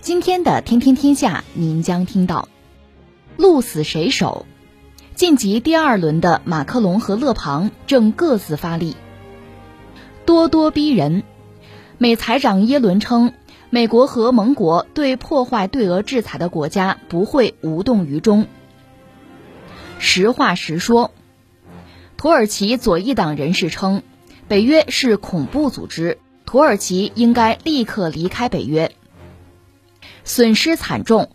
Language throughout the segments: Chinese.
今天的《天天天下》，您将听到：鹿死谁手？晋级第二轮的马克龙和勒庞正各自发力。咄咄逼人。美财长耶伦称，美国和盟国对破坏对俄制裁的国家不会无动于衷。实话实说。土耳其左翼党人士称，北约是恐怖组织。土耳其应该立刻离开北约。损失惨重，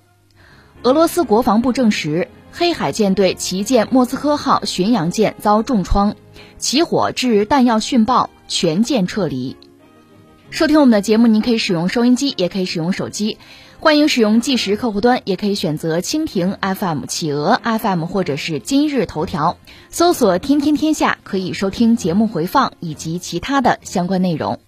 俄罗斯国防部证实，黑海舰队旗舰莫斯科号巡洋舰遭重创，起火致弹药殉爆，全舰撤离。收听我们的节目，您可以使用收音机，也可以使用手机，欢迎使用计时客户端，也可以选择蜻蜓 FM、企鹅 FM 或者是今日头条，搜索“天天天下”，可以收听节目回放以及其他的相关内容。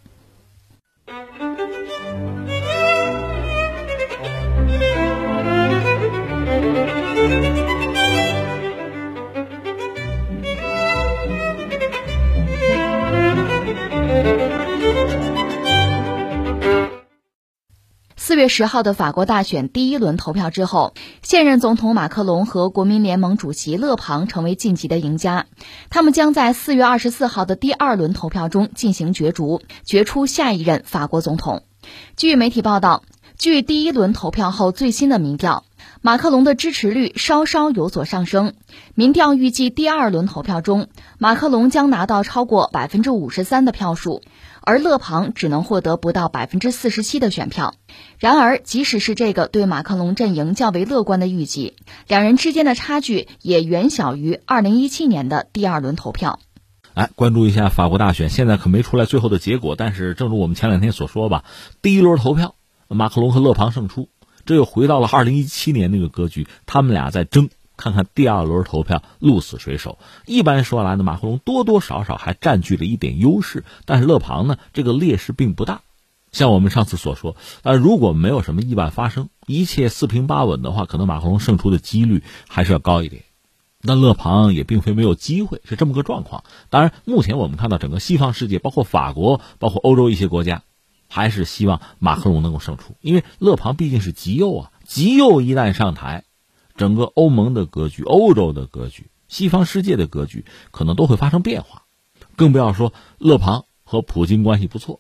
四月十号的法国大选第一轮投票之后，现任总统马克龙和国民联盟主席勒庞成为晋级的赢家。他们将在四月二十四号的第二轮投票中进行角逐，决出下一任法国总统。据媒体报道，据第一轮投票后最新的民调，马克龙的支持率稍稍有所上升。民调预计第二轮投票中，马克龙将拿到超过百分之五十三的票数。而勒庞只能获得不到百分之四十七的选票。然而，即使是这个对马克龙阵营较为乐观的预计，两人之间的差距也远小于二零一七年的第二轮投票。哎，关注一下法国大选，现在可没出来最后的结果。但是，正如我们前两天所说吧，第一轮投票，马克龙和勒庞胜出，这又回到了二零一七年那个格局，他们俩在争。看看第二轮投票鹿死谁手？一般说来呢，马克龙多多少少还占据了一点优势，但是勒庞呢，这个劣势并不大。像我们上次所说，呃，如果没有什么意外发生，一切四平八稳的话，可能马克龙胜出的几率还是要高一点。那勒庞也并非没有机会，是这么个状况。当然，目前我们看到整个西方世界，包括法国，包括欧洲一些国家，还是希望马克龙能够胜出，因为勒庞毕竟是极右啊，极右一旦上台。整个欧盟的格局、欧洲的格局、西方世界的格局，可能都会发生变化。更不要说勒庞和普京关系不错，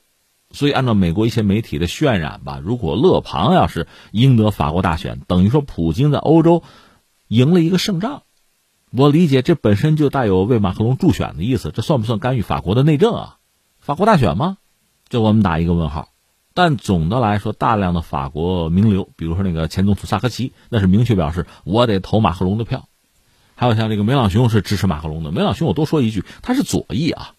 所以按照美国一些媒体的渲染吧，如果勒庞要是赢得法国大选，等于说普京在欧洲赢了一个胜仗。我理解这本身就带有为马克龙助选的意思，这算不算干预法国的内政啊？法国大选吗？这我们打一个问号。但总的来说，大量的法国名流，比如说那个前总统萨科齐，那是明确表示我得投马克龙的票。还有像这个梅朗雄是支持马克龙的。梅朗雄，我多说一句，他是左翼啊。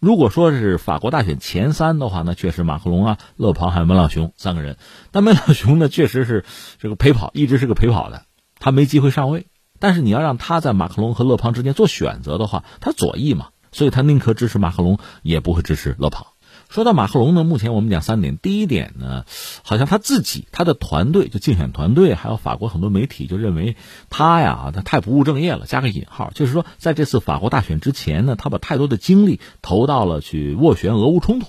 如果说是法国大选前三的话，那确实马克龙啊、勒庞还有梅朗雄三个人。但梅朗雄呢，确实是这个陪跑，一直是个陪跑的，他没机会上位。但是你要让他在马克龙和勒庞之间做选择的话，他左翼嘛，所以他宁可支持马克龙，也不会支持勒庞。说到马克龙呢，目前我们讲三点。第一点呢，好像他自己、他的团队，就竞选团队，还有法国很多媒体就认为他呀，他太不务正业了。加个引号，就是说，在这次法国大选之前呢，他把太多的精力投到了去斡旋俄乌冲突。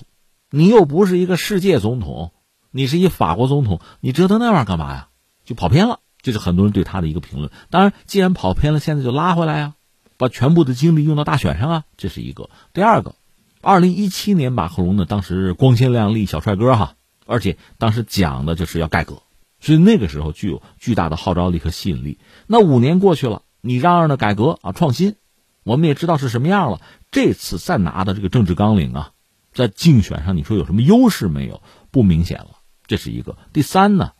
你又不是一个世界总统，你是一法国总统，你折腾那玩意儿干嘛呀？就跑偏了，这是很多人对他的一个评论。当然，既然跑偏了，现在就拉回来呀，把全部的精力用到大选上啊，这是一个。第二个。二零一七年，马克龙呢，当时光鲜亮丽小帅哥哈，而且当时讲的就是要改革，所以那个时候具有巨大的号召力和吸引力。那五年过去了，你嚷嚷的改革啊、创新，我们也知道是什么样了。这次再拿的这个政治纲领啊，在竞选上，你说有什么优势没有？不明显了，这是一个。第三呢，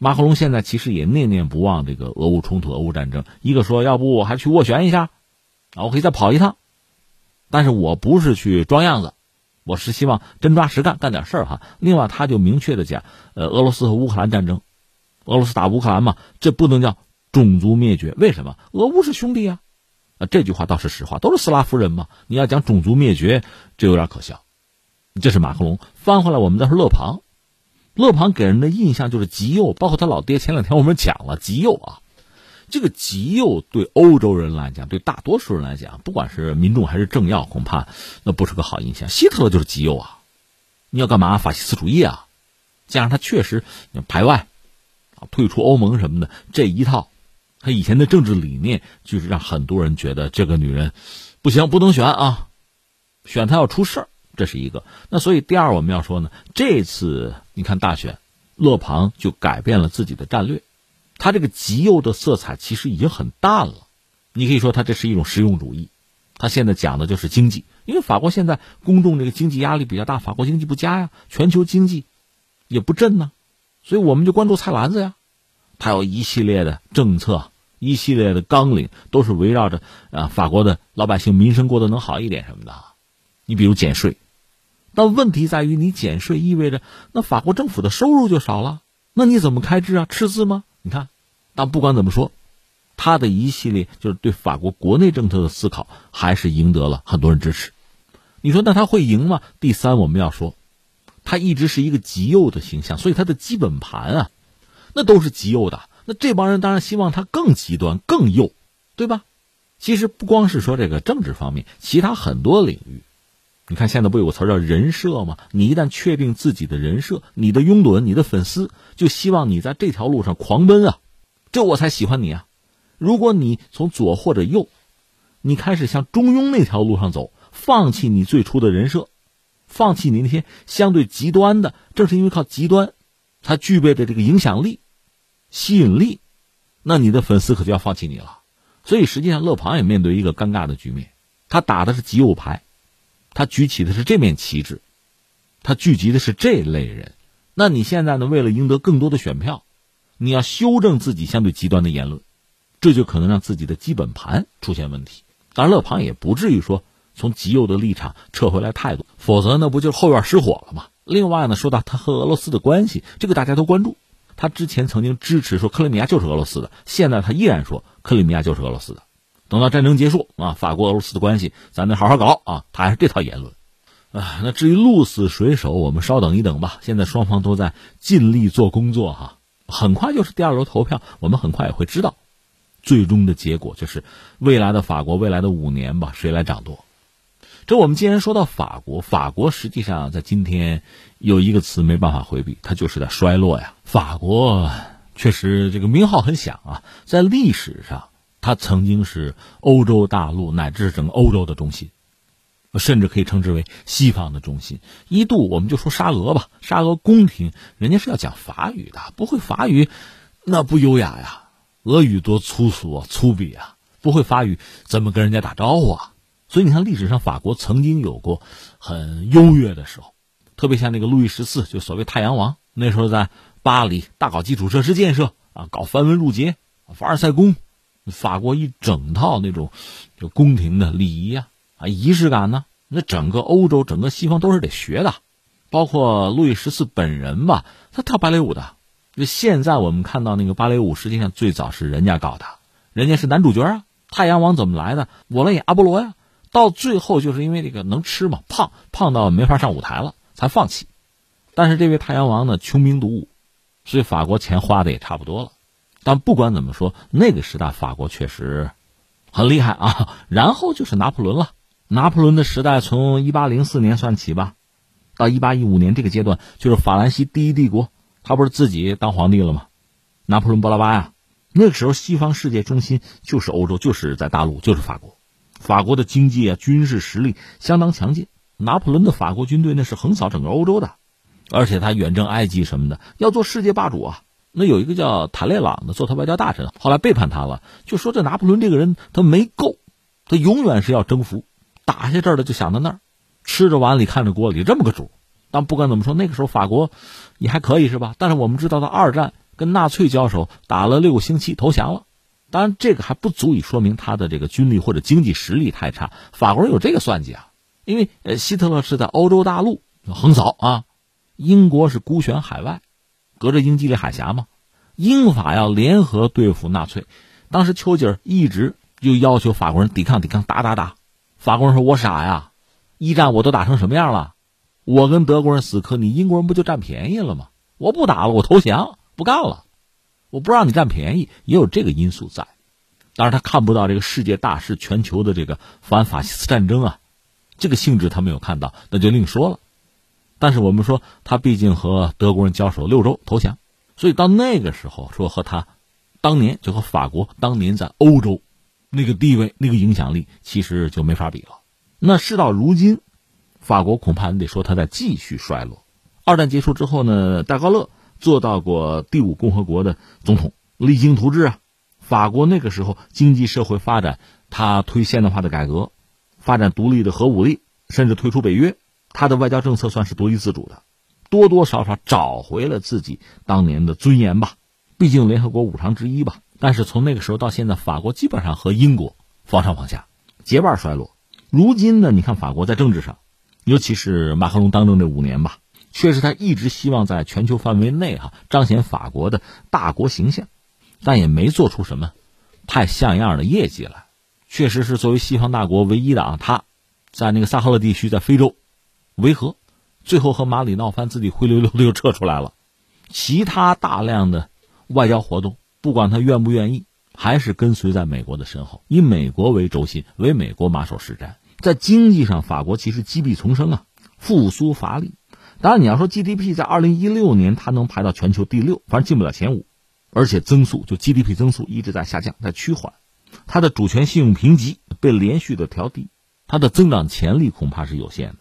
马克龙现在其实也念念不忘这个俄乌冲突、俄乌战争。一个说，要不我还去斡旋一下，啊，我可以再跑一趟。但是我不是去装样子，我是希望真抓实干，干点事儿哈。另外，他就明确的讲，呃，俄罗斯和乌克兰战争，俄罗斯打乌克兰嘛，这不能叫种族灭绝。为什么？俄乌是兄弟啊！啊，这句话倒是实话，都是斯拉夫人嘛。你要讲种族灭绝，这有点可笑。这是马克龙。翻回来，我们再说勒庞。勒庞给人的印象就是极右，包括他老爹。前两天我们讲了极右啊，这个极右对欧洲人来讲，对大多数人来讲，不管是民众还是政要，恐怕那不是个好印象。希特勒就是极右啊，你要干嘛？法西斯主义啊！加上他确实排外啊，退出欧盟什么的这一套，他以前的政治理念就是让很多人觉得这个女人不行，不能选啊，选她要出事儿。这是一个，那所以第二我们要说呢，这次你看大选，勒庞就改变了自己的战略，他这个极右的色彩其实已经很淡了，你可以说他这是一种实用主义，他现在讲的就是经济，因为法国现在公众这个经济压力比较大，法国经济不佳呀，全球经济也不振呢，所以我们就关注菜篮子呀，他有一系列的政策，一系列的纲领，都是围绕着啊法国的老百姓民生过得能好一点什么的，你比如减税。但问题在于，你减税意味着那法国政府的收入就少了，那你怎么开支啊？赤字吗？你看，但不管怎么说，他的一系列就是对法国国内政策的思考，还是赢得了很多人支持。你说那他会赢吗？第三，我们要说，他一直是一个极右的形象，所以他的基本盘啊，那都是极右的。那这帮人当然希望他更极端、更右，对吧？其实不光是说这个政治方面，其他很多领域。你看，现在不有个词叫人设吗？你一旦确定自己的人设，你的拥趸、你的粉丝就希望你在这条路上狂奔啊，这我才喜欢你啊。如果你从左或者右，你开始向中庸那条路上走，放弃你最初的人设，放弃你那些相对极端的，正是因为靠极端，才具备的这个影响力、吸引力，那你的粉丝可就要放弃你了。所以实际上，勒庞也面对一个尴尬的局面，他打的是极右牌。他举起的是这面旗帜，他聚集的是这类人。那你现在呢？为了赢得更多的选票，你要修正自己相对极端的言论，这就可能让自己的基本盘出现问题。当然，勒庞也不至于说从极右的立场撤回来态度，否则那不就后院失火了吗？另外呢，说到他和俄罗斯的关系，这个大家都关注。他之前曾经支持说克里米亚就是俄罗斯的，现在他依然说克里米亚就是俄罗斯的。等到战争结束啊，法国俄罗斯的关系咱得好好搞啊，他还是这套言论，啊，那至于鹿死谁手，我们稍等一等吧。现在双方都在尽力做工作哈，很快就是第二轮投票，我们很快也会知道最终的结果，就是未来的法国未来的五年吧，谁来掌舵？这我们既然说到法国，法国实际上在今天有一个词没办法回避，它就是在衰落呀。法国确实这个名号很响啊，在历史上。它曾经是欧洲大陆乃至整个欧洲的中心，甚至可以称之为西方的中心。一度我们就说沙俄吧，沙俄宫廷人家是要讲法语的，不会法语那不优雅呀。俄语多粗俗啊，粗鄙啊，不会法语怎么跟人家打招呼啊？所以你看历史上法国曾经有过很优越的时候，特别像那个路易十四，就所谓太阳王，那时候在巴黎大搞基础设施建设啊，搞繁文缛节，凡尔赛宫。法国一整套那种就宫廷的礼仪啊啊仪式感呢，那整个欧洲整个西方都是得学的，包括路易十四本人吧，他跳芭蕾舞的。就现在我们看到那个芭蕾舞，实际上最早是人家搞的，人家是男主角啊。太阳王怎么来的？我来演阿波罗呀。到最后就是因为这个能吃嘛，胖胖到没法上舞台了，才放弃。但是这位太阳王呢，穷兵黩武，所以法国钱花的也差不多了。但不管怎么说，那个时代法国确实很厉害啊。然后就是拿破仑了。拿破仑的时代从一八零四年算起吧，到一八一五年这个阶段，就是法兰西第一帝国，他不是自己当皇帝了吗？拿破仑波拉巴呀，那个时候西方世界中心就是欧洲，就是在大陆，就是法国。法国的经济啊，军事实力相当强劲。拿破仑的法国军队那是横扫整个欧洲的，而且他远征埃及什么的，要做世界霸主啊。那有一个叫塔列朗的做他外交大臣，后来背叛他了，就说这拿破仑这个人他没够，他永远是要征服，打下这儿的就想到那儿，吃着碗里看着锅里这么个主。但不管怎么说，那个时候法国也还可以是吧？但是我们知道，到二战跟纳粹交手打了六个星期投降了，当然这个还不足以说明他的这个军力或者经济实力太差。法国人有这个算计啊，因为呃希特勒是在欧洲大陆横扫啊，英国是孤悬海外。隔着英吉利海峡嘛，英法要联合对付纳粹。当时丘吉尔一直就要求法国人抵抗、抵抗、打打打。法国人说：“我傻呀，一战我都打成什么样了？我跟德国人死磕，你英国人不就占便宜了吗？我不打了，我投降，不干了。我不让你占便宜，也有这个因素在。当然，他看不到这个世界大势、全球的这个反法西斯战争啊，这个性质他没有看到，那就另说了。但是我们说，他毕竟和德国人交手六周投降，所以到那个时候说和他当年就和法国当年在欧洲那个地位、那个影响力，其实就没法比了。那事到如今，法国恐怕你得说他在继续衰落。二战结束之后呢，戴高乐做到过第五共和国的总统，励精图治啊。法国那个时候经济社会发展，他推现代化的改革，发展独立的核武力，甚至退出北约。他的外交政策算是独立自主的，多多少少找回了自己当年的尊严吧。毕竟联合国五常之一吧。但是从那个时候到现在，法国基本上和英国防上防下，结伴衰落。如今呢，你看法国在政治上，尤其是马克龙当政这五年吧，确实他一直希望在全球范围内哈彰显法国的大国形象，但也没做出什么太像样的业绩来。确实是作为西方大国唯一的啊，他在那个萨赫勒地区，在非洲。维和，最后和马里闹翻，自己灰溜溜的又撤出来了。其他大量的外交活动，不管他愿不愿意，还是跟随在美国的身后，以美国为轴心，为美国马首是瞻。在经济上，法国其实积弊丛生啊，复苏乏力。当然，你要说 GDP 在二零一六年，它能排到全球第六，反正进不了前五，而且增速就 GDP 增速一直在下降，在趋缓。它的主权信用评级被连续的调低，它的增长潜力恐怕是有限的。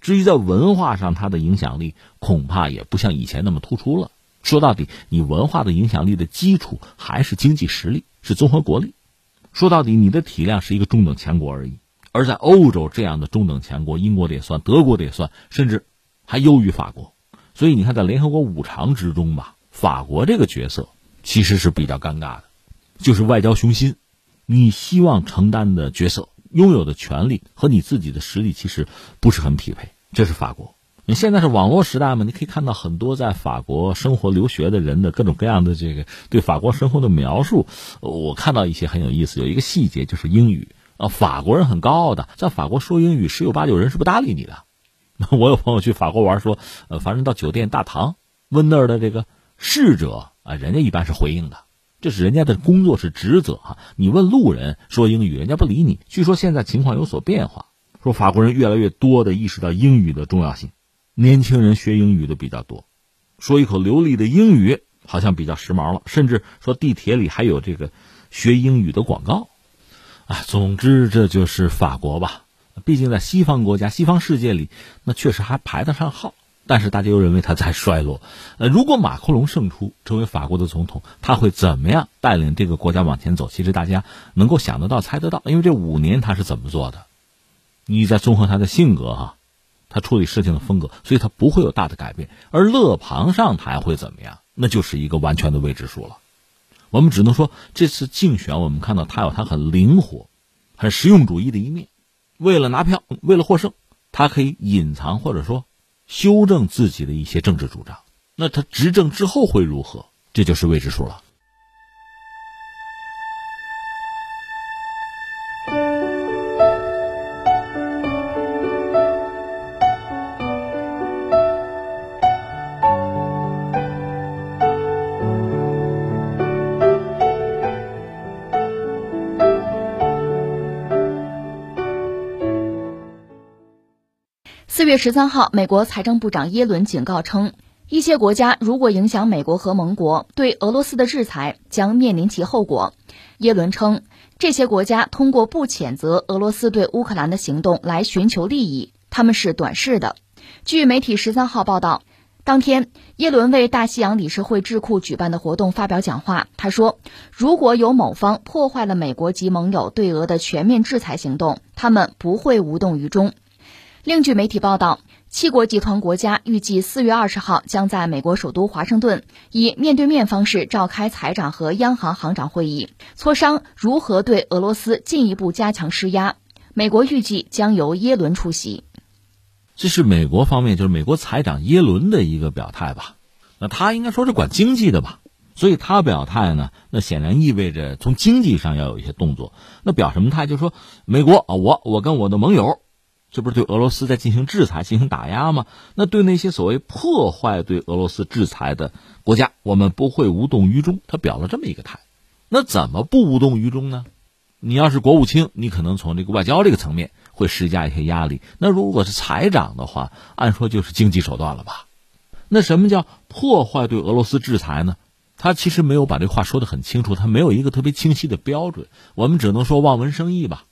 至于在文化上，它的影响力恐怕也不像以前那么突出了。说到底，你文化的影响力的基础还是经济实力，是综合国力。说到底，你的体量是一个中等强国而已。而在欧洲这样的中等强国，英国的也算，德国的也算，甚至还优于法国。所以你看，在联合国五常之中吧，法国这个角色其实是比较尴尬的，就是外交雄心，你希望承担的角色、拥有的权利和你自己的实力其实不是很匹配。这是法国，你现在是网络时代嘛？你可以看到很多在法国生活留学的人的各种各样的这个对法国生活的描述。我看到一些很有意思，有一个细节就是英语啊，法国人很高傲的，在法国说英语，十有八九人是不搭理你的。我有朋友去法国玩，说呃，反正到酒店大堂问那儿的这个侍者啊，人家一般是回应的，这是人家的工作是职责哈。你问路人说英语，人家不理你。据说现在情况有所变化。说法国人越来越多的意识到英语的重要性，年轻人学英语的比较多，说一口流利的英语好像比较时髦了，甚至说地铁里还有这个学英语的广告，啊，总之这就是法国吧。毕竟在西方国家、西方世界里，那确实还排得上号，但是大家又认为他在衰落。呃，如果马克龙胜出成为法国的总统，他会怎么样带领这个国家往前走？其实大家能够想得到、猜得到，因为这五年他是怎么做的。你再综合他的性格哈，他处理事情的风格，所以他不会有大的改变。而勒庞上台会怎么样？那就是一个完全的未知数了。我们只能说，这次竞选我们看到他有他很灵活、很实用主义的一面。为了拿票，为了获胜，他可以隐藏或者说修正自己的一些政治主张。那他执政之后会如何？这就是未知数了。四月十三号，美国财政部长耶伦警告称，一些国家如果影响美国和盟国，对俄罗斯的制裁将面临其后果。耶伦称，这些国家通过不谴责俄罗斯对乌克兰的行动来寻求利益，他们是短视的。据媒体十三号报道，当天耶伦为大西洋理事会智库举办的活动发表讲话，他说，如果有某方破坏了美国及盟友对俄的全面制裁行动，他们不会无动于衷。另据媒体报道，七国集团国家预计四月二十号将在美国首都华盛顿以面对面方式召开财长和央行行长会议，磋商如何对俄罗斯进一步加强施压。美国预计将由耶伦出席。这是美国方面，就是美国财长耶伦的一个表态吧？那他应该说是管经济的吧？所以他表态呢，那显然意味着从经济上要有一些动作。那表什么态？就是说美国啊，我我跟我的盟友，这不是对俄罗斯在进行制裁、进行打压吗？那对那些所谓破坏对俄罗斯制裁的国家，我们不会无动于衷。他表了这么一个态。那怎么不无动于衷呢？你要是国务卿，你可能从这个外交这个层面会施加一些压力。那如果是财长的话，按说就是经济手段了吧？那什么叫破坏对俄罗斯制裁呢？他其实没有把这话说得很清楚，他没有一个特别清晰的标准，我们只能说望文生义吧。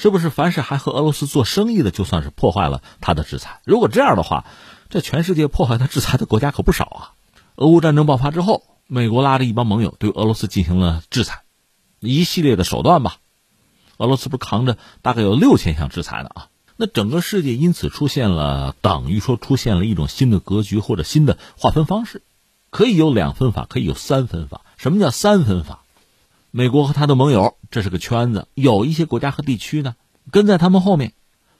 是不是凡是还和俄罗斯做生意的，就算是破坏了他的制裁？如果这样的话，这全世界破坏他制裁的国家可不少啊。俄乌战争爆发之后，美国拉着一帮盟友对俄罗斯进行了制裁，一系列的手段吧。俄罗斯不是扛着大概有六千项制裁呢啊？那整个世界因此出现了等于说出现了一种新的格局或者新的划分方式。可以有两分法，可以有三分法。什么叫三分法？美国和他的盟友，这是个圈子。有一些国家和地区呢，跟在他们后面；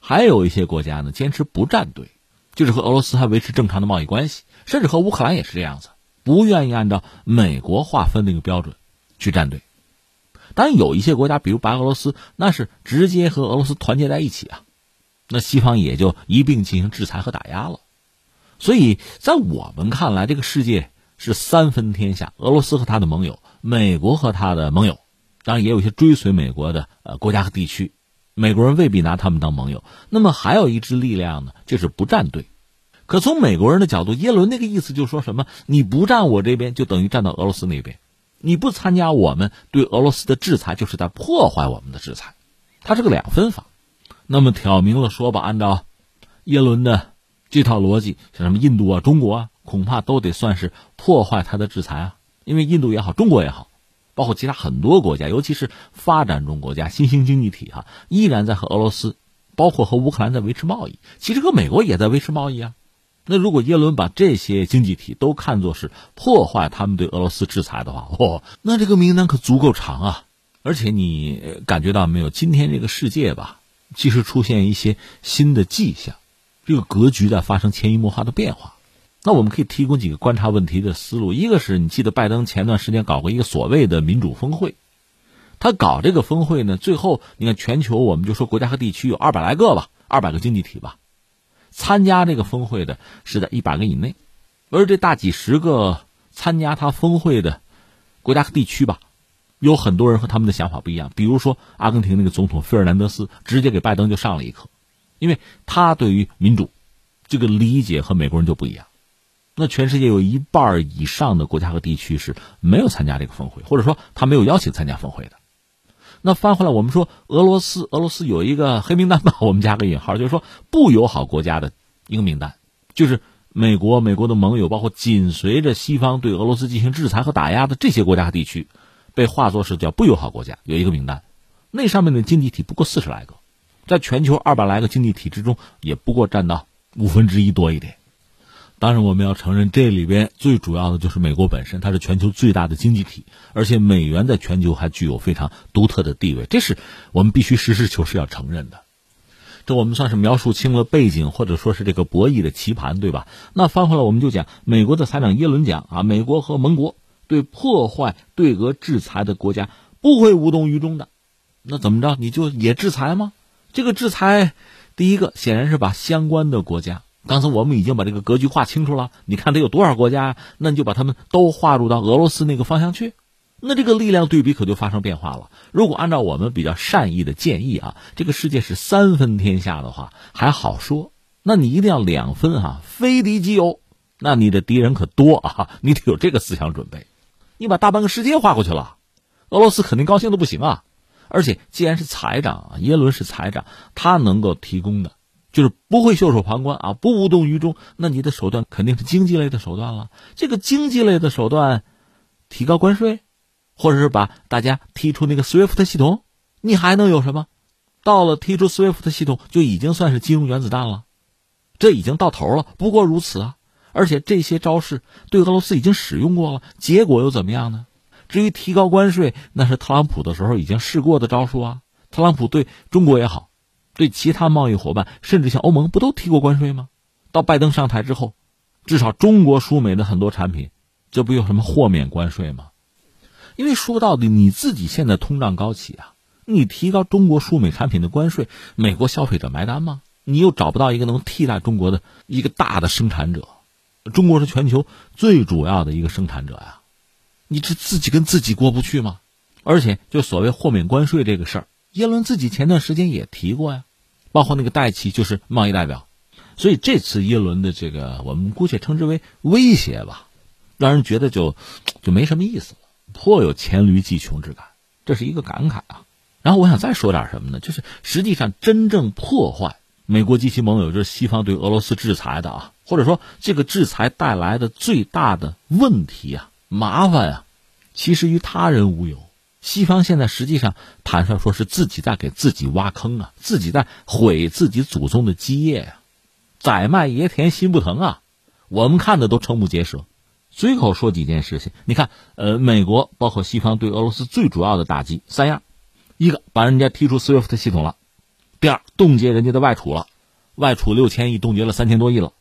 还有一些国家呢，坚持不站队，就是和俄罗斯还维持正常的贸易关系，甚至和乌克兰也是这样子，不愿意按照美国划分那个标准去站队。当然，有一些国家，比如白俄罗斯，那是直接和俄罗斯团结在一起啊，那西方也就一并进行制裁和打压了。所以在我们看来，这个世界。是三分天下，俄罗斯和他的盟友，美国和他的盟友，当然也有一些追随美国的呃国家和地区，美国人未必拿他们当盟友。那么还有一支力量呢，就是不站队。可从美国人的角度，耶伦那个意思就是说什么？你不站我这边，就等于站到俄罗斯那边；你不参加我们对俄罗斯的制裁，就是在破坏我们的制裁。它是个两分法。那么挑明了说吧，按照耶伦的这套逻辑，像什么印度啊、中国啊。恐怕都得算是破坏他的制裁啊！因为印度也好，中国也好，包括其他很多国家，尤其是发展中国家、新兴经济体哈，依然在和俄罗斯，包括和乌克兰在维持贸易。其实和美国也在维持贸易啊。那如果耶伦把这些经济体都看作是破坏他们对俄罗斯制裁的话，哦，那这个名单可足够长啊！而且你感觉到没有，今天这个世界吧，其实出现一些新的迹象，这个格局在发生潜移默化的变化。那我们可以提供几个观察问题的思路。一个是你记得拜登前段时间搞过一个所谓的民主峰会，他搞这个峰会呢，最后你看全球我们就说国家和地区有二百来个吧，二百个经济体吧，参加这个峰会的是在一百个以内，而这大几十个参加他峰会的国家和地区吧，有很多人和他们的想法不一样。比如说阿根廷那个总统费尔南德斯直接给拜登就上了一课，因为他对于民主这个理解和美国人就不一样。那全世界有一半以上的国家和地区是没有参加这个峰会，或者说他没有邀请参加峰会的。那翻回来，我们说俄罗斯，俄罗斯有一个黑名单吧，我们加个引号，就是说不友好国家的一个名单，就是美国、美国的盟友，包括紧随着西方对俄罗斯进行制裁和打压的这些国家和地区，被划作是叫不友好国家，有一个名单。那上面的经济体不过四十来个，在全球二百来个经济体之中，也不过占到五分之一多一点。当然，我们要承认，这里边最主要的就是美国本身，它是全球最大的经济体，而且美元在全球还具有非常独特的地位，这是我们必须实事求是要承认的。这我们算是描述清了背景，或者说是这个博弈的棋盘，对吧？那翻回来，我们就讲美国的财长耶伦讲啊，美国和盟国对破坏对俄制裁的国家不会无动于衷的。那怎么着？你就也制裁吗？这个制裁，第一个显然是把相关的国家。刚才我们已经把这个格局画清楚了，你看它有多少国家，那你就把他们都划入到俄罗斯那个方向去，那这个力量对比可就发生变化了。如果按照我们比较善意的建议啊，这个世界是三分天下的话还好说，那你一定要两分啊，非敌即友，那你的敌人可多啊，你得有这个思想准备。你把大半个世界划过去了，俄罗斯肯定高兴的不行啊。而且既然是财长啊，耶伦是财长，他能够提供的。就是不会袖手旁观啊，不无动于衷。那你的手段肯定是经济类的手段了。这个经济类的手段，提高关税，或者是把大家踢出那个 SWIFT 系统，你还能有什么？到了踢出 SWIFT 系统，就已经算是金融原子弹了，这已经到头了。不过如此啊！而且这些招式对俄罗斯已经使用过了，结果又怎么样呢？至于提高关税，那是特朗普的时候已经试过的招数啊。特朗普对中国也好。对其他贸易伙伴，甚至像欧盟，不都提过关税吗？到拜登上台之后，至少中国输美的很多产品，这不有什么豁免关税吗？因为说到底，你自己现在通胀高企啊，你提高中国输美产品的关税，美国消费者买单吗？你又找不到一个能替代中国的一个大的生产者，中国是全球最主要的一个生产者呀，你这自己跟自己过不去吗？而且就所谓豁免关税这个事儿，耶伦自己前段时间也提过呀，包括那个戴奇就是贸易代表，所以这次耶伦的这个我们姑且称之为威胁吧，让人觉得就就没什么意思了，颇有黔驴技穷之感，这是一个感慨啊。然后我想再说点什么呢？就是实际上真正破坏美国及其盟友，就是西方对俄罗斯制裁的啊，或者说这个制裁带来的最大的问题啊、麻烦啊，其实与他人无有。西方现在实际上坦率说，是自己在给自己挖坑啊，自己在毁自己祖宗的基业呀。宰卖爷田心不疼啊，我们看的都瞠目结舌。随口说几件事情，你看，呃，美国包括西方对俄罗斯最主要的打击三样：一个把人家踢出 SWIFT 系统了；第二，冻结人家的外储了，外储六千亿冻结了三千多亿了；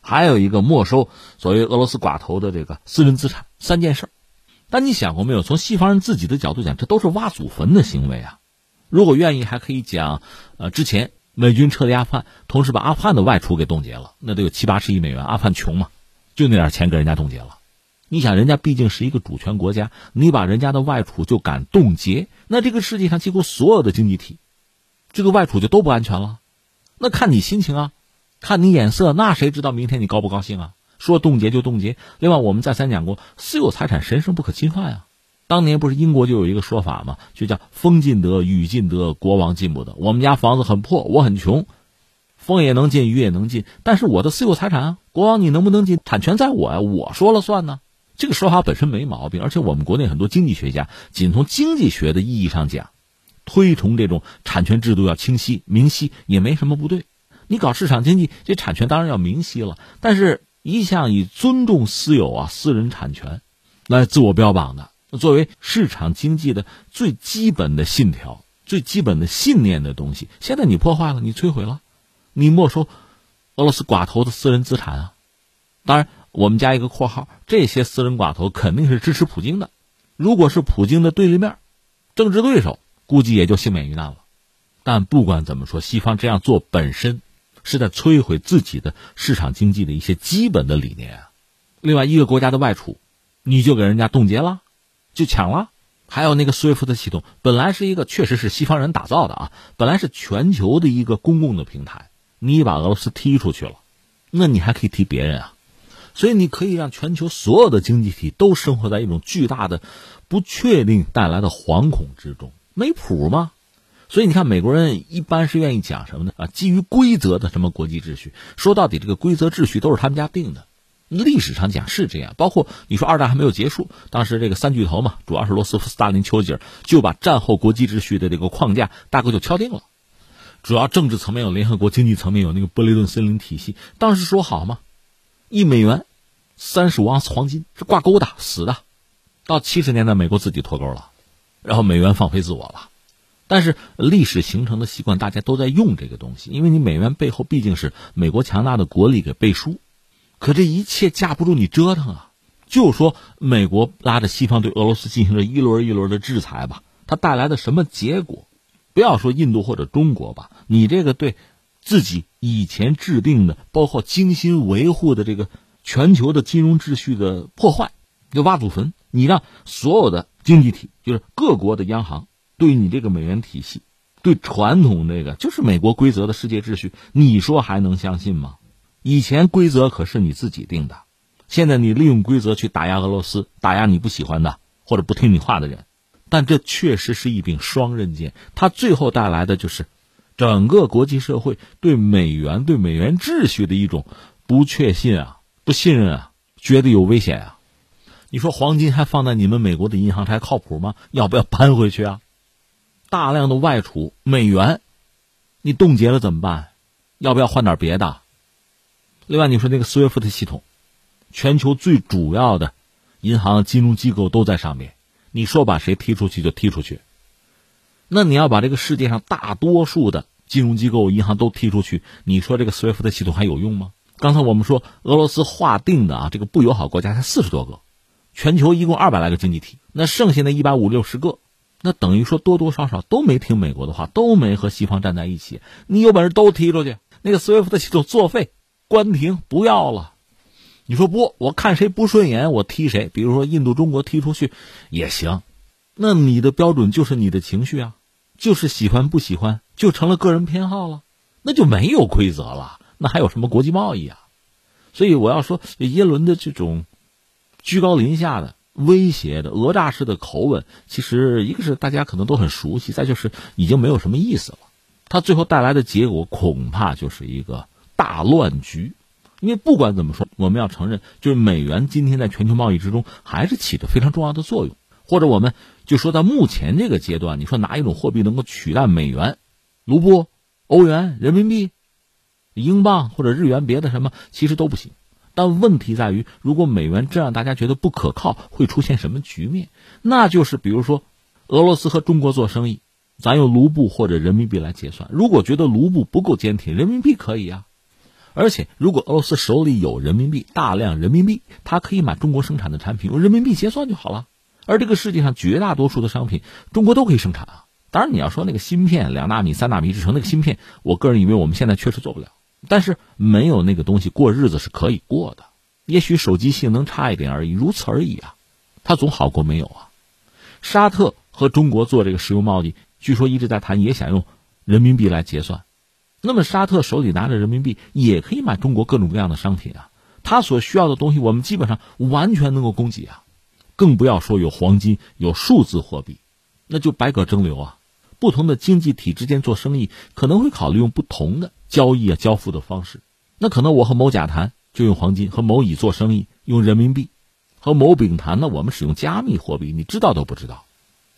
还有一个没收所谓俄罗斯寡头的这个私人资产。三件事。但你想过没有？从西方人自己的角度讲，这都是挖祖坟的行为啊！如果愿意，还可以讲，呃，之前美军撤离阿富汗，同时把阿富汗的外储给冻结了，那得有七八十亿美元。阿富汗穷嘛，就那点钱给人家冻结了。你想，人家毕竟是一个主权国家，你把人家的外储就敢冻结，那这个世界上几乎所有的经济体，这个外储就都不安全了。那看你心情啊，看你眼色，那谁知道明天你高不高兴啊？说冻结就冻结。另外，我们再三讲过，私有财产神圣不可侵犯啊。当年不是英国就有一个说法吗？就叫风进得，雨进得，国王进不得。我们家房子很破，我很穷，风也能进，雨也能进，但是我的私有财产啊，国王你能不能进？产权在我呀，我说了算呢。这个说法本身没毛病，而且我们国内很多经济学家，仅从经济学的意义上讲，推崇这种产权制度要清晰明晰，也没什么不对。你搞市场经济，这产权当然要明晰了，但是。一向以尊重私有啊、私人产权来自我标榜的，作为市场经济的最基本的信条、最基本的信念的东西，现在你破坏了，你摧毁了，你没收俄罗斯寡头的私人资产啊！当然，我们加一个括号，这些私人寡头肯定是支持普京的。如果是普京的对立面、政治对手，估计也就幸免于难了。但不管怎么说，西方这样做本身。是在摧毁自己的市场经济的一些基本的理念啊！另外一个国家的外储，你就给人家冻结了，就抢了。还有那个 SWIFT 系统，本来是一个确实是西方人打造的啊，本来是全球的一个公共的平台，你把俄罗斯踢出去了，那你还可以踢别人啊！所以你可以让全球所有的经济体都生活在一种巨大的不确定带来的惶恐之中，没谱吗？所以你看，美国人一般是愿意讲什么呢？啊，基于规则的什么国际秩序？说到底，这个规则秩序都是他们家定的。历史上讲是这样，包括你说二战还没有结束，当时这个三巨头嘛，主要是罗斯福、斯大林、丘吉尔，就把战后国际秩序的这个框架大概就敲定了。主要政治层面有联合国，经济层面有那个布雷顿森林体系。当时说好嘛，一美元三十五盎司黄金是挂钩的，死的。到七十年代，美国自己脱钩了，然后美元放飞自我了。但是历史形成的习惯，大家都在用这个东西，因为你美元背后毕竟是美国强大的国力给背书。可这一切架不住你折腾啊！就说美国拉着西方对俄罗斯进行了一轮一轮的制裁吧，它带来的什么结果？不要说印度或者中国吧，你这个对自己以前制定的、包括精心维护的这个全球的金融秩序的破坏，就挖祖坟。你让所有的经济体，就是各国的央行。对你这个美元体系，对传统那个就是美国规则的世界秩序，你说还能相信吗？以前规则可是你自己定的，现在你利用规则去打压俄罗斯，打压你不喜欢的或者不听你话的人，但这确实是一柄双刃剑，它最后带来的就是整个国际社会对美元、对美元秩序的一种不确信啊、不信任啊，觉得有危险啊。你说黄金还放在你们美国的银行还靠谱吗？要不要搬回去啊？大量的外储美元，你冻结了怎么办？要不要换点别的？另外，你说那个 SWIFT 系统，全球最主要的银行金融机构都在上面，你说把谁踢出去就踢出去。那你要把这个世界上大多数的金融机构、银行都踢出去，你说这个 SWIFT 系统还有用吗？刚才我们说俄罗斯划定的啊，这个不友好国家才四十多个，全球一共二百来个经济体，那剩下的一百五六十个，那等于说多多少少都没听美国的话，都没和西方站在一起。你有本事都踢出去，那个 SWIFT 系统作废、关停，不要了。你说不，我看谁不顺眼，我踢谁。比如说印度、中国踢出去也行，那你的标准就是你的情绪啊，就是喜欢不喜欢，就成了个人偏好了，那就没有规则了，那还有什么国际贸易啊？所以我要说，耶伦的这种。居高临下的、威胁的、讹诈式的口吻，其实一个是大家可能都很熟悉，再就是已经没有什么意思了。它最后带来的结果恐怕就是一个大乱局。因为不管怎么说，我们要承认，就是美元今天在全球贸易之中还是起着非常重要的作用。或者我们就说到目前这个阶段，你说哪一种货币能够取代美元？卢布、欧元、人民币、英镑或者日元，别的什么其实都不行。但问题在于，如果美元这让大家觉得不可靠，会出现什么局面？那就是比如说，俄罗斯和中国做生意，咱用卢布或者人民币来结算。如果觉得卢布不够坚挺，人民币可以啊。而且，如果俄罗斯手里有人民币，大量人民币，它可以买中国生产的产品，用人民币结算就好了。而这个世界上绝大多数的商品，中国都可以生产啊。当然，你要说那个芯片，两纳米、三纳米制成那个芯片，我个人以为我们现在确实做不了。但是没有那个东西过日子是可以过的，也许手机性能差一点而已，如此而已啊，它总好过没有啊。沙特和中国做这个石油贸易，据说一直在谈，也想用人民币来结算。那么沙特手里拿着人民币，也可以买中国各种各样的商品啊。他所需要的东西，我们基本上完全能够供给啊，更不要说有黄金、有数字货币，那就百舸争流啊。不同的经济体之间做生意，可能会考虑用不同的。交易啊，交付的方式，那可能我和某甲谈就用黄金，和某乙做生意用人民币，和某丙谈呢，我们使用加密货币，你知道都不知道，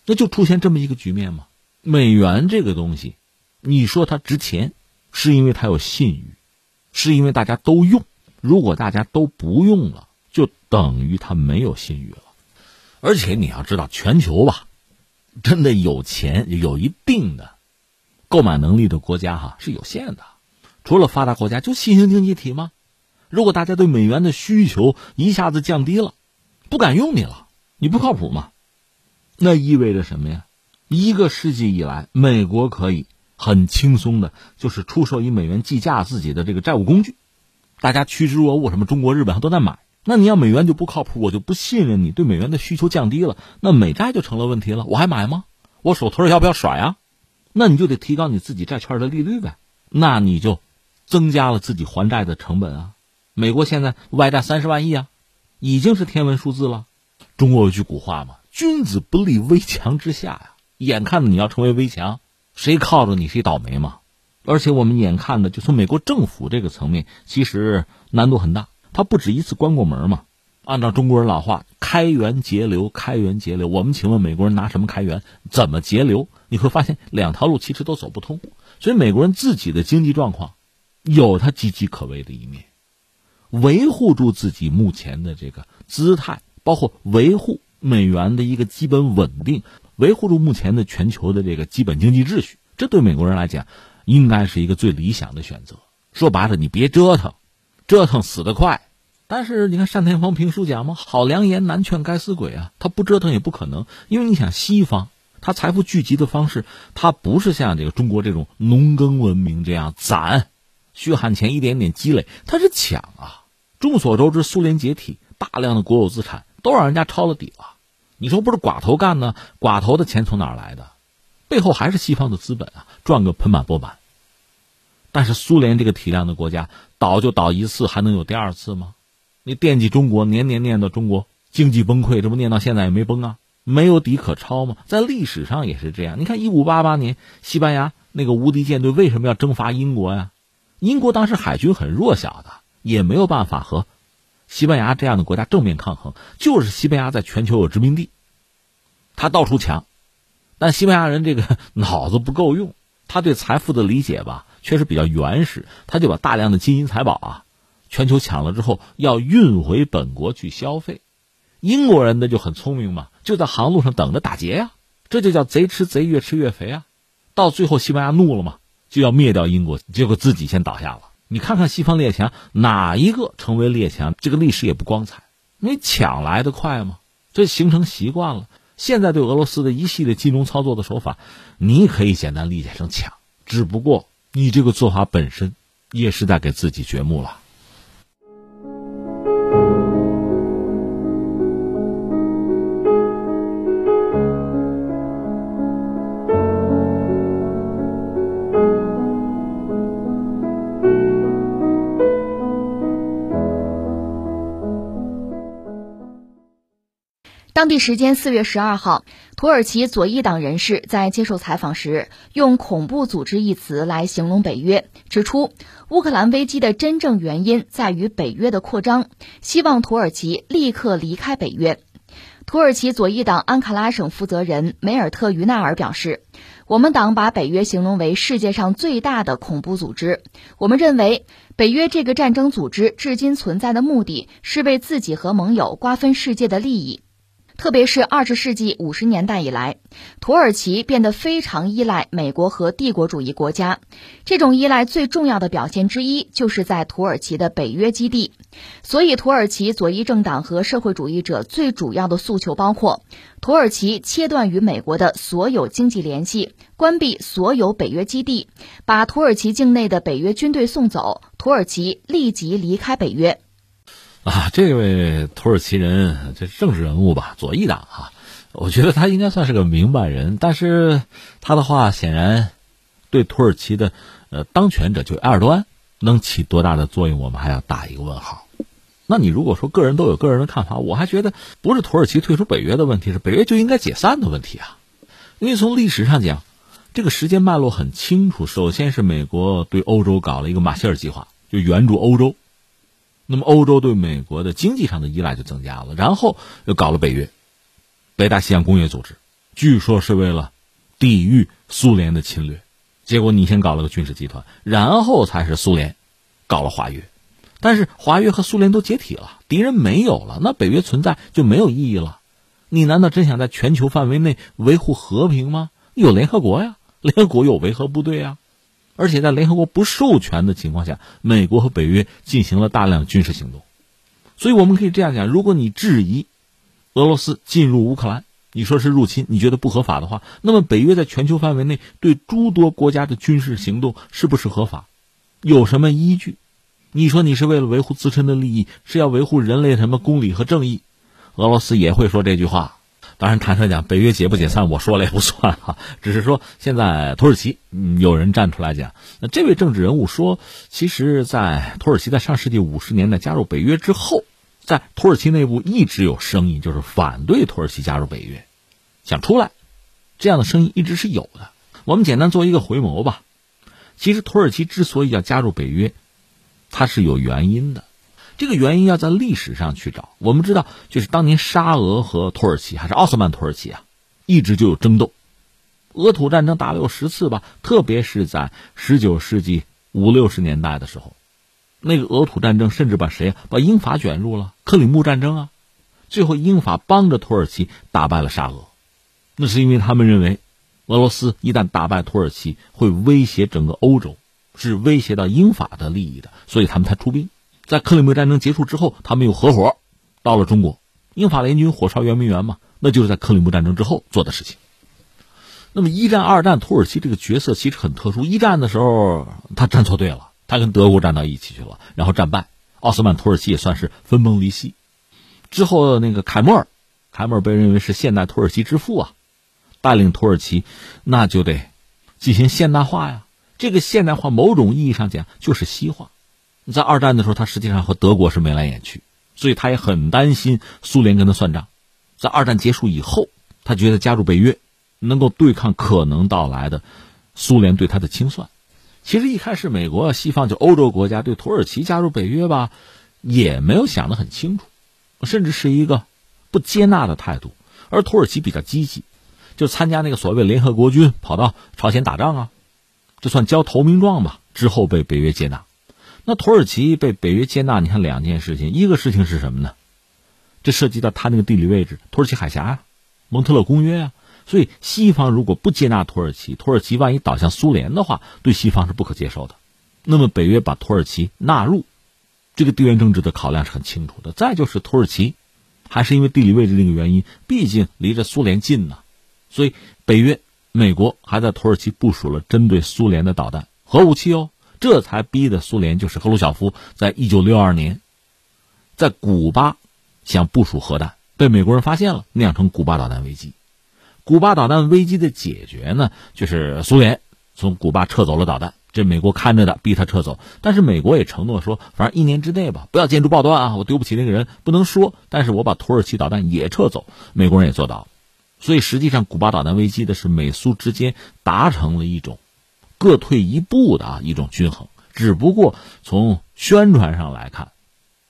那就出现这么一个局面吗？美元这个东西，你说它值钱，是因为它有信誉，是因为大家都用。如果大家都不用了，就等于它没有信誉了。而且你要知道，全球吧，真的有钱有一定的购买能力的国家哈是有限的。除了发达国家，就新兴经济体吗？如果大家对美元的需求一下子降低了，不敢用你了，你不靠谱吗？那意味着什么呀？一个世纪以来，美国可以很轻松的，就是出售以美元计价自己的这个债务工具，大家趋之若鹜，什么中国、日本都在买。那你要美元就不靠谱，我就不信任你，对美元的需求降低了，那美债就成了问题了。我还买吗？我手头要不要甩啊？那你就得提高你自己债券的利率呗。那你就。增加了自己还债的成本啊！美国现在外债三十万亿啊，已经是天文数字了。中国有句古话嘛，“君子不立危墙之下”呀。眼看着你要成为危墙，谁靠着你谁倒霉嘛。而且我们眼看的，就从美国政府这个层面，其实难度很大。他不止一次关过门嘛。按照中国人老话，“开源节流，开源节流”。我们请问美国人拿什么开源？怎么节流？你会发现两条路其实都走不通。所以美国人自己的经济状况。有他岌岌可危的一面，维护住自己目前的这个姿态，包括维护美元的一个基本稳定，维护住目前的全球的这个基本经济秩序，这对美国人来讲，应该是一个最理想的选择。说白了，你别折腾，折腾死得快。但是你看单田芳评书讲吗，好良言难劝该死鬼啊，他不折腾也不可能。因为你想，西方他财富聚集的方式，他不是像这个中国这种农耕文明这样攒。血汗钱一点点积累，他是抢啊！众所周知，苏联解体，大量的国有资产都让人家抄了底了。你说不是寡头干呢？寡头的钱从哪儿来的？背后还是西方的资本啊，赚个盆满钵满。但是苏联这个体量的国家，倒就倒一次，还能有第二次吗？你惦记中国，年年念叨中国经济崩溃，这不念到现在也没崩啊？没有底可抄吗？在历史上也是这样。你看，一五八八年，西班牙那个无敌舰队为什么要征伐英国呀？英国当时海军很弱小的，也没有办法和西班牙这样的国家正面抗衡。就是西班牙在全球有殖民地，他到处抢，但西班牙人这个脑子不够用，他对财富的理解吧，确实比较原始。他就把大量的金银财宝啊，全球抢了之后，要运回本国去消费。英国人呢就很聪明嘛，就在航路上等着打劫呀，这就叫贼吃贼，越吃越肥啊。到最后，西班牙怒了嘛。就要灭掉英国，结果自己先倒下了。你看看西方列强哪一个成为列强？这个历史也不光彩。你抢来的快吗？这形成习惯了。现在对俄罗斯的一系列金融操作的手法，你可以简单理解成抢，只不过你这个做法本身也是在给自己掘墓了。当地时间四月十二号，土耳其左翼党人士在接受采访时，用“恐怖组织”一词来形容北约，指出乌克兰危机的真正原因在于北约的扩张，希望土耳其立刻离开北约。土耳其左翼党安卡拉省负责人梅尔特于纳尔表示：“我们党把北约形容为世界上最大的恐怖组织。我们认为，北约这个战争组织至今存在的目的是为自己和盟友瓜分世界的利益。”特别是二十世纪五十年代以来，土耳其变得非常依赖美国和帝国主义国家。这种依赖最重要的表现之一，就是在土耳其的北约基地。所以，土耳其左翼政党和社会主义者最主要的诉求包括：土耳其切断与美国的所有经济联系，关闭所有北约基地，把土耳其境内的北约军队送走，土耳其立即离开北约。啊，这位土耳其人，这政治人物吧，左翼党哈，我觉得他应该算是个明白人。但是他的话显然对土耳其的呃当权者就埃尔多安能起多大的作用，我们还要打一个问号。那你如果说个人都有个人的看法，我还觉得不是土耳其退出北约的问题，是北约就应该解散的问题啊。因为从历史上讲，这个时间脉络很清楚。首先是美国对欧洲搞了一个马歇尔计划，就援助欧洲。那么，欧洲对美国的经济上的依赖就增加了，然后又搞了北约、北大西洋工业组织，据说是为了抵御苏联的侵略。结果你先搞了个军事集团，然后才是苏联搞了华约。但是华约和苏联都解体了，敌人没有了，那北约存在就没有意义了。你难道真想在全球范围内维护和平吗？有联合国呀，联合国有维和部队呀。而且在联合国不授权的情况下，美国和北约进行了大量军事行动，所以我们可以这样讲：如果你质疑俄罗斯进入乌克兰，你说是入侵，你觉得不合法的话，那么北约在全球范围内对诸多国家的军事行动是不是合法？有什么依据？你说你是为了维护自身的利益，是要维护人类什么公理和正义？俄罗斯也会说这句话。当然，坦率讲，北约解不解散，我说了也不算哈。只是说，现在土耳其有人站出来讲，那这位政治人物说，其实，在土耳其在上世纪五十年代加入北约之后，在土耳其内部一直有声音，就是反对土耳其加入北约，想出来，这样的声音一直是有的。我们简单做一个回眸吧。其实，土耳其之所以要加入北约，它是有原因的。这个原因要在历史上去找。我们知道，就是当年沙俄和土耳其，还是奥斯曼土耳其啊，一直就有争斗。俄土战争打了有十次吧，特别是在十九世纪五六十年代的时候，那个俄土战争甚至把谁把英法卷入了克里木战争啊。最后，英法帮着土耳其打败了沙俄，那是因为他们认为，俄罗斯一旦打败土耳其，会威胁整个欧洲，是威胁到英法的利益的，所以他们才出兵。在克里木战争结束之后，他们又合伙到了中国，英法联军火烧圆明园嘛，那就是在克里木战争之后做的事情。那么一战、二战，土耳其这个角色其实很特殊。一战的时候，他站错队了，他跟德国站到一起去了，然后战败，奥斯曼土耳其也算是分崩离析。之后那个凯末尔，凯末尔被认为是现代土耳其之父啊，带领土耳其，那就得进行现代化呀。这个现代化，某种意义上讲就是西化。在二战的时候，他实际上和德国是眉来眼去，所以他也很担心苏联跟他算账。在二战结束以后，他觉得加入北约能够对抗可能到来的苏联对他的清算。其实一开始，美国、西方就欧洲国家对土耳其加入北约吧，也没有想得很清楚，甚至是一个不接纳的态度。而土耳其比较积极，就参加那个所谓联合国军，跑到朝鲜打仗啊，就算交投名状吧。之后被北约接纳。那土耳其被北约接纳，你看两件事情，一个事情是什么呢？这涉及到他那个地理位置，土耳其海峡啊，蒙特勒公约啊，所以西方如果不接纳土耳其，土耳其万一倒向苏联的话，对西方是不可接受的。那么北约把土耳其纳入，这个地缘政治的考量是很清楚的。再就是土耳其还是因为地理位置这个原因，毕竟离着苏联近呢，所以北约、美国还在土耳其部署了针对苏联的导弹、核武器哦，这才逼得苏联就是赫鲁晓夫在一九六二年在古巴想部署核弹，被美国人发现了，酿成古巴导弹危机。古巴导弹危机的解决呢，就是苏联从古巴撤走了导弹。这美国看着的，逼他撤走。但是美国也承诺说，反正一年之内吧，不要建筑爆断啊！我丢不起那个人，不能说。但是我把土耳其导弹也撤走，美国人也做到了。所以实际上，古巴导弹危机的是美苏之间达成了一种各退一步的啊一种均衡。只不过从宣传上来看，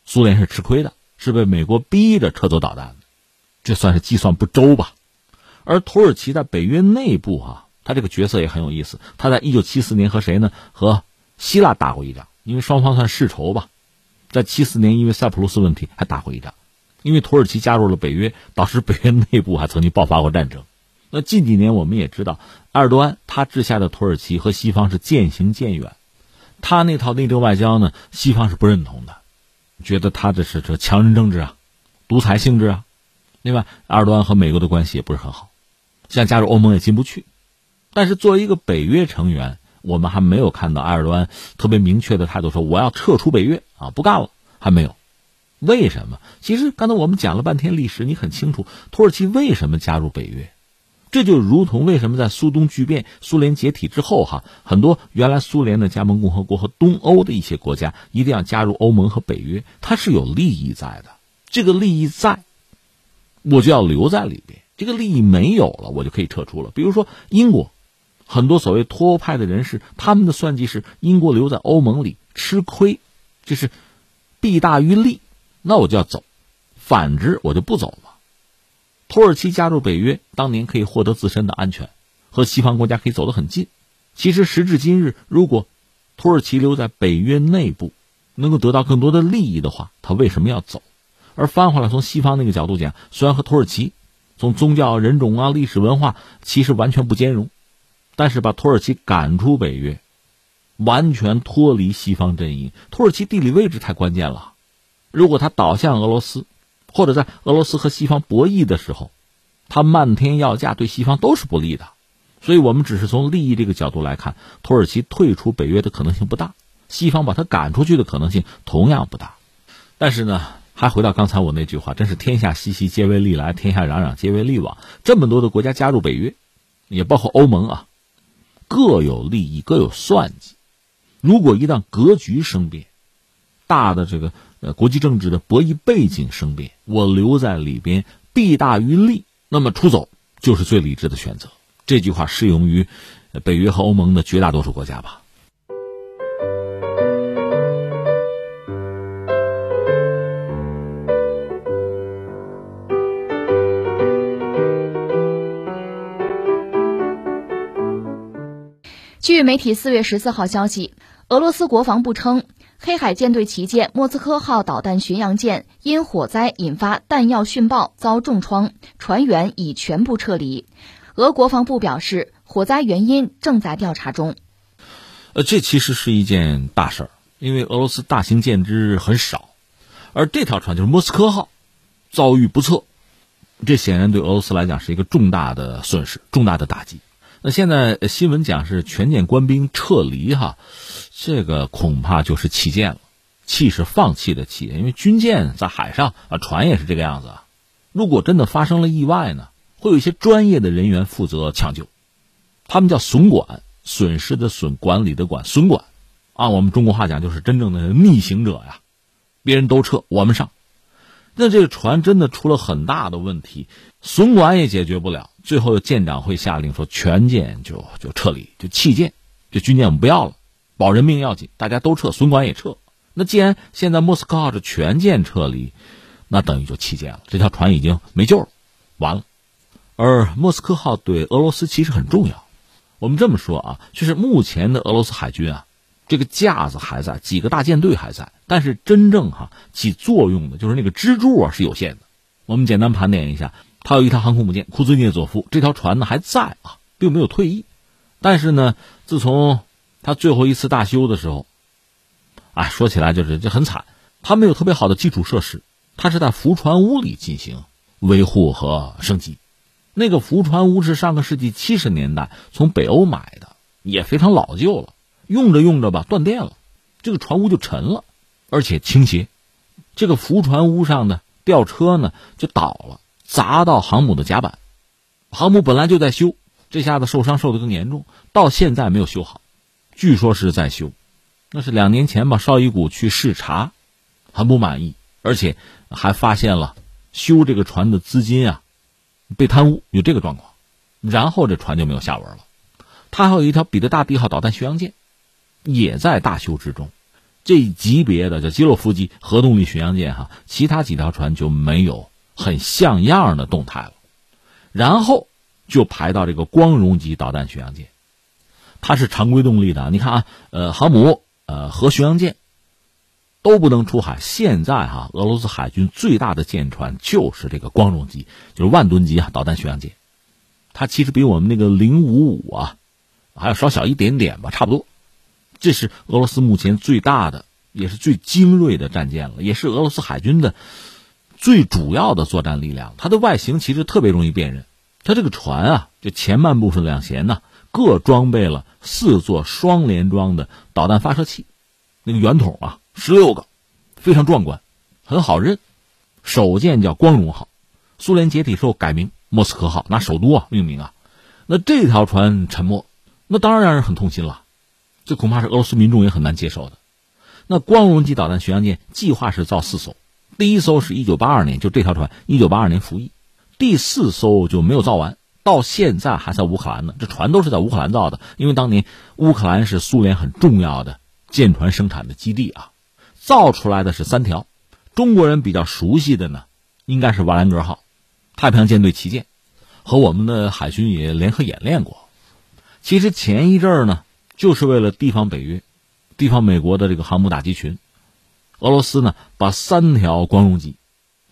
苏联是吃亏的，是被美国逼着撤走导弹的，这算是计算不周吧。而土耳其在北约内部啊。他这个角色也很有意思。他在一九七四年和谁呢？和希腊打过一仗，因为双方算世仇吧。在七四年，因为塞浦路斯问题还打过一仗。因为土耳其加入了北约，导致北约内部还曾经爆发过战争。那近几年我们也知道，埃尔多安他治下的土耳其和西方是渐行渐远。他那套内政外交呢，西方是不认同的，觉得他这是这强人政治啊，独裁性质啊。另外，埃尔多安和美国的关系也不是很好，想加入欧盟也进不去。但是作为一个北约成员，我们还没有看到埃尔多安特别明确的态度，说我要撤出北约啊，不干了，还没有。为什么？其实刚才我们讲了半天历史，你很清楚土耳其为什么加入北约，这就如同为什么在苏东剧变、苏联解体之后，哈，很多原来苏联的加盟共和国和东欧的一些国家一定要加入欧盟和北约，它是有利益在的。这个利益在，我就要留在里边；这个利益没有了，我就可以撤出了。比如说英国。很多所谓脱欧派的人士，他们的算计是英国留在欧盟里吃亏，就是弊大于利，那我就要走；反之，我就不走了。土耳其加入北约，当年可以获得自身的安全，和西方国家可以走得很近。其实时至今日，如果土耳其留在北约内部，能够得到更多的利益的话，他为什么要走？而翻回来，从西方那个角度讲，虽然和土耳其从宗教、人种啊、历史文化其实完全不兼容。但是把土耳其赶出北约，完全脱离西方阵营。土耳其地理位置太关键了，如果他倒向俄罗斯，或者在俄罗斯和西方博弈的时候，他漫天要价，对西方都是不利的。所以我们只是从利益这个角度来看，土耳其退出北约的可能性不大，西方把他赶出去的可能性同样不大。但是呢，还回到刚才我那句话，真是天下熙熙，皆为利来；天下攘攘，皆为利往。这么多的国家加入北约，也包括欧盟啊。各有利益，各有算计。如果一旦格局生变，大的这个呃国际政治的博弈背景生变，我留在里边弊大于利，那么出走就是最理智的选择。这句话适用于北约和欧盟的绝大多数国家吧。据媒体四月十四号消息，俄罗斯国防部称，黑海舰队旗舰莫斯科号导弹巡洋舰因火灾引发弹药殉爆遭重创，船员已全部撤离。俄国防部表示，火灾原因正在调查中。呃，这其实是一件大事儿，因为俄罗斯大型舰只很少，而这条船就是莫斯科号，遭遇不测，这显然对俄罗斯来讲是一个重大的损失，重大的打击。那现在新闻讲是全舰官兵撤离哈，这个恐怕就是弃舰了，弃是放弃的弃，因为军舰在海上啊，船也是这个样子啊。如果真的发生了意外呢，会有一些专业的人员负责抢救，他们叫损管，损失的损，管理的管，损管，按我们中国话讲就是真正的逆行者呀，别人都撤，我们上。那这个船真的出了很大的问题，损管也解决不了。最后，舰长会下令说，全舰就就撤离，就弃舰，这军舰我们不要了，保人命要紧，大家都撤，损管也撤。那既然现在莫斯科号是全舰撤离，那等于就弃舰了，这条船已经没救了，完了。而莫斯科号对俄罗斯其实很重要，我们这么说啊，就是目前的俄罗斯海军啊，这个架子还在，几个大舰队还在，但是真正哈起作用的，就是那个支柱啊是有限的。我们简单盘点一下。他有一条航空母舰库兹涅佐夫，这条船呢还在啊，并没有退役。但是呢，自从他最后一次大修的时候，啊，说起来就是这很惨，他没有特别好的基础设施，它是在浮船坞里进行维护和升级。那个浮船坞是上个世纪七十年代从北欧买的，也非常老旧了，用着用着吧断电了，这个船坞就沉了，而且倾斜。这个浮船坞上的吊车呢就倒了，砸到航母的甲板。航母本来就在修，这下子受伤受得更严重，到现在没有修好，据说是在修。那是两年前吧，绍伊古去视察，很不满意，而且还发现了修这个船的资金啊被贪污，有这个状况。然后这船就没有下文了。它还有一条彼得大帝号导弹巡洋舰，也在大修之中。这级别的叫基洛夫级核动力巡洋舰哈，其他几条船就没有很像样的动态了。然后就排到这个光荣级导弹巡洋舰，它是常规动力的。你看啊，呃，航母、呃，核巡洋舰都不能出海。现在哈，俄罗斯海军最大的舰船就是这个光荣级，就是万吨级啊导弹巡洋舰。它其实比我们那个零五五啊还要稍小一点点吧，差不多。这是俄罗斯目前最大的，也是最精锐的战舰了，也是俄罗斯海军的。最主要的作战力量，它的外形其实特别容易辨认。它这个船啊，就前半部分两舷呢，各装备了四座双联装的导弹发射器，那个圆筒啊，十六个，非常壮观，很好认。首舰叫光荣号，苏联解体后改名莫斯科号，拿首都啊命名啊。那这条船沉没，那当然让人很痛心了，这恐怕是俄罗斯民众也很难接受的。那光荣级导弹巡洋舰计划是造四艘。第一艘是一九八二年，就这条船一九八二年服役，第四艘就没有造完，到现在还在乌克兰呢。这船都是在乌克兰造的，因为当年乌克兰是苏联很重要的舰船生产的基地啊。造出来的是三条，中国人比较熟悉的呢，应该是瓦兰格号，太平洋舰队旗舰，和我们的海军也联合演练过。其实前一阵儿呢，就是为了提防北约，提防美国的这个航母打击群。俄罗斯呢，把三条光荣级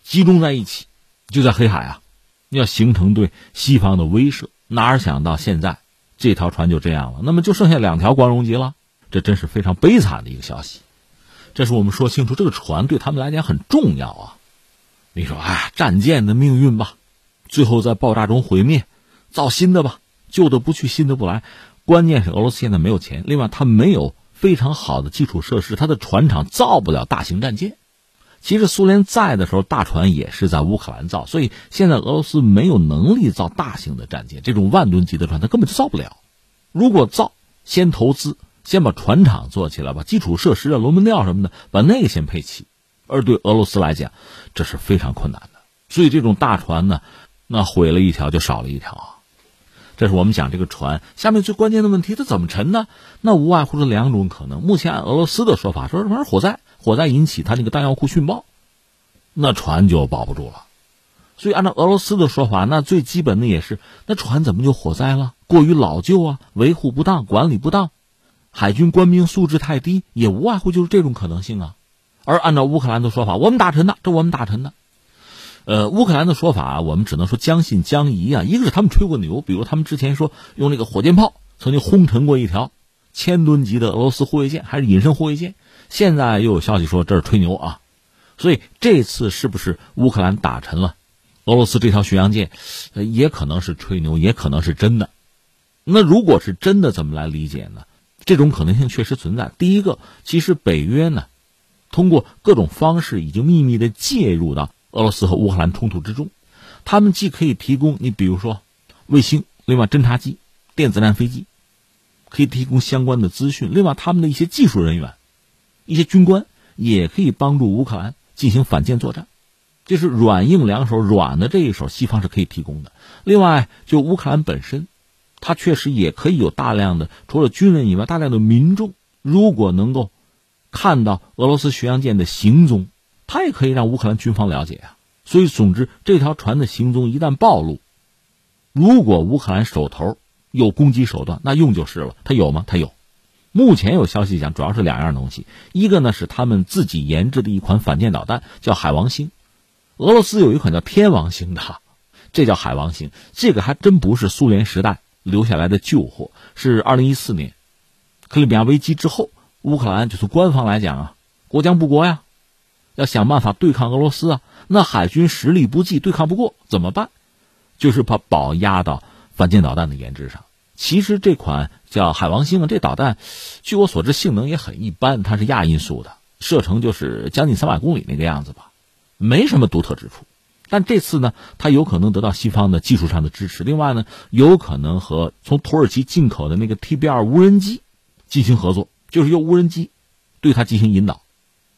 集中在一起，就在黑海啊，要形成对西方的威慑。哪儿想到现在这条船就这样了，那么就剩下两条光荣级了，这真是非常悲惨的一个消息。这是我们说清楚，这个船对他们来讲很重要啊。你说，哎，战舰的命运吧，最后在爆炸中毁灭，造新的吧，旧的不去，新的不来。关键是俄罗斯现在没有钱，另外他没有。非常好的基础设施，它的船厂造不了大型战舰。其实苏联在的时候，大船也是在乌克兰造，所以现在俄罗斯没有能力造大型的战舰，这种万吨级的船它根本就造不了。如果造，先投资，先把船厂做起来，把基础设施啊、龙门吊什么的，把那个先配齐。而对俄罗斯来讲，这是非常困难的。所以这种大船呢，那毁了一条就少了一条啊。这是我们讲这个船下面最关键的问题，它怎么沉呢？那无外乎是两种可能。目前按俄罗斯的说法，说这玩意火灾，火灾引起他那个弹药库殉爆，那船就保不住了。所以按照俄罗斯的说法，那最基本的也是，那船怎么就火灾了？过于老旧啊，维护不当，管理不当，海军官兵素质太低，也无外乎就是这种可能性啊。而按照乌克兰的说法，我们打沉的，这我们打沉的。呃，乌克兰的说法，我们只能说将信将疑啊。一个是他们吹过牛，比如他们之前说用那个火箭炮曾经轰沉过一条千吨级的俄罗斯护卫舰，还是隐身护卫舰。现在又有消息说这是吹牛啊，所以这次是不是乌克兰打沉了俄罗斯这条巡洋舰，也可能是吹牛，也可能是真的。那如果是真的，怎么来理解呢？这种可能性确实存在。第一个，其实北约呢，通过各种方式已经秘密的介入到。俄罗斯和乌克兰冲突之中，他们既可以提供你比如说卫星，另外侦察机、电子战飞机，可以提供相关的资讯。另外，他们的一些技术人员、一些军官也可以帮助乌克兰进行反舰作战。就是软硬两手，软的这一手，西方是可以提供的。另外，就乌克兰本身，它确实也可以有大量的除了军人以外，大量的民众，如果能够看到俄罗斯巡洋舰的行踪。他也可以让乌克兰军方了解啊，所以总之这条船的行踪一旦暴露，如果乌克兰手头有攻击手段，那用就是了。他有吗？他有。目前有消息讲，主要是两样东西，一个呢是他们自己研制的一款反舰导弹，叫海王星。俄罗斯有一款叫天王星的，这叫海王星。这个还真不是苏联时代留下来的旧货，是二零一四年克里米亚危机之后，乌克兰就从官方来讲啊，国将不国呀。要想办法对抗俄罗斯啊。那海军实力不济，对抗不过怎么办？就是把宝压到反舰导弹的研制上。其实这款叫海王星啊，这导弹，据我所知性能也很一般，它是亚音速的，射程就是将近三百公里那个样子吧，没什么独特之处。但这次呢，它有可能得到西方的技术上的支持，另外呢，有可能和从土耳其进口的那个 TB2 无人机进行合作，就是用无人机对它进行引导。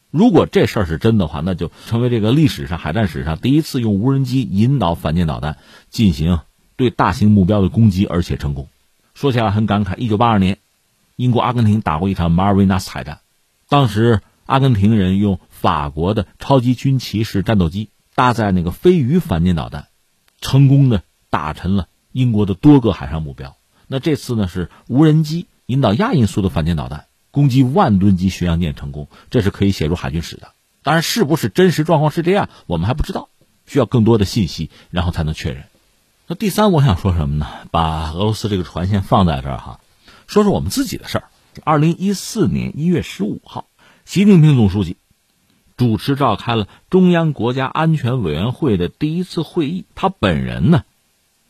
如果这事儿是真的话，那就成为这个历史上海战史上第一次用无人机引导反舰导弹进行对大型目标的攻击，而且成功。说起来很感慨，一九八二年，英国阿根廷打过一场马尔维纳斯海战，当时阿根廷人用法国的超级军旗式战斗机搭载那个飞鱼反舰导弹，成功的打沉了英国的多个海上目标。那这次呢是无人机引导亚音速的反舰导弹。攻击万吨级巡洋舰成功，这是可以写入海军史的。当然，是不是真实状况是这样，我们还不知道，需要更多的信息，然后才能确认。那第三，我想说什么呢？把俄罗斯这个船先放在这儿哈，说说我们自己的事儿。二零一四年一月十五号，习近平总书记主持召开了中央国家安全委员会的第一次会议，他本人呢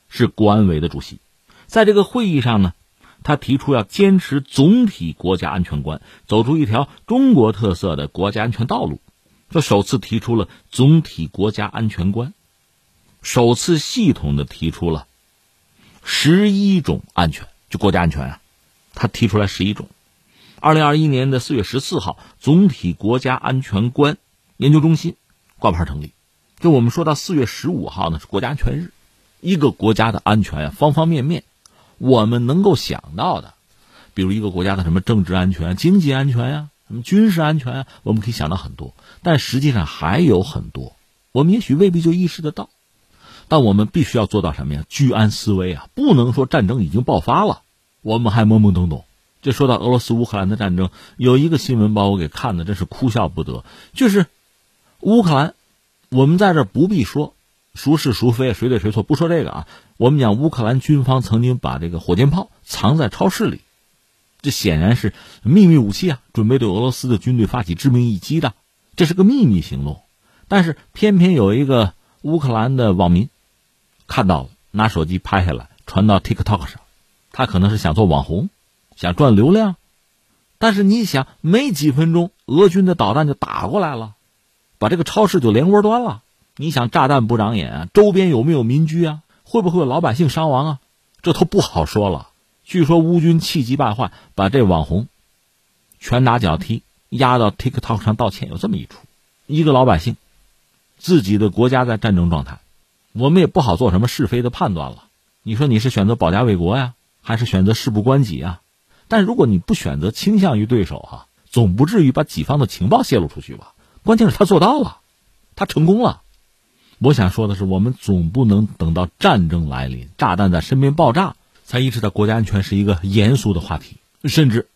是国安委的主席，在这个会议上呢。他提出要坚持总体国家安全观，走出一条中国特色的国家安全道路。他首次提出了总体国家安全观，首次系统的提出了十一种安全，就国家安全啊，他提出来十一种。二零二一年的四月十四号，总体国家安全观研究中心挂牌成立。就我们说到四月十五号呢，是国家安全日，一个国家的安全啊，方方面面。我们能够想到的，比如一个国家的什么政治安全、经济安全呀，什么军事安全啊，我们可以想到很多。但实际上还有很多，我们也许未必就意识得到。但我们必须要做到什么呀？居安思危啊！不能说战争已经爆发了，我们还懵懵懂懂。这说到俄罗斯乌克兰的战争，有一个新闻把我给看的真是哭笑不得。就是乌克兰，我们在这不必说。孰是孰非，谁对谁错？不说这个啊，我们讲乌克兰军方曾经把这个火箭炮藏在超市里，这显然是秘密武器啊，准备对俄罗斯的军队发起致命一击的，这是个秘密行动。但是偏偏有一个乌克兰的网民看到了，拿手机拍下来传到 TikTok 上，他可能是想做网红，想赚流量。但是你想，没几分钟，俄军的导弹就打过来了，把这个超市就连锅端了。你想炸弹不长眼啊？周边有没有民居啊？会不会有老百姓伤亡啊？这都不好说了。据说乌军气急败坏，把这网红拳打脚踢，压到 TikTok 上道歉，有这么一出。一个老百姓，自己的国家在战争状态，我们也不好做什么是非的判断了。你说你是选择保家卫国呀，还是选择事不关己啊？但如果你不选择倾向于对手哈，总不至于把己方的情报泄露出去吧？关键是他做到了，他成功了。我想说的是，我们总不能等到战争来临，炸弹在身边爆炸，才意识到国家安全是一个严肃的话题。甚至，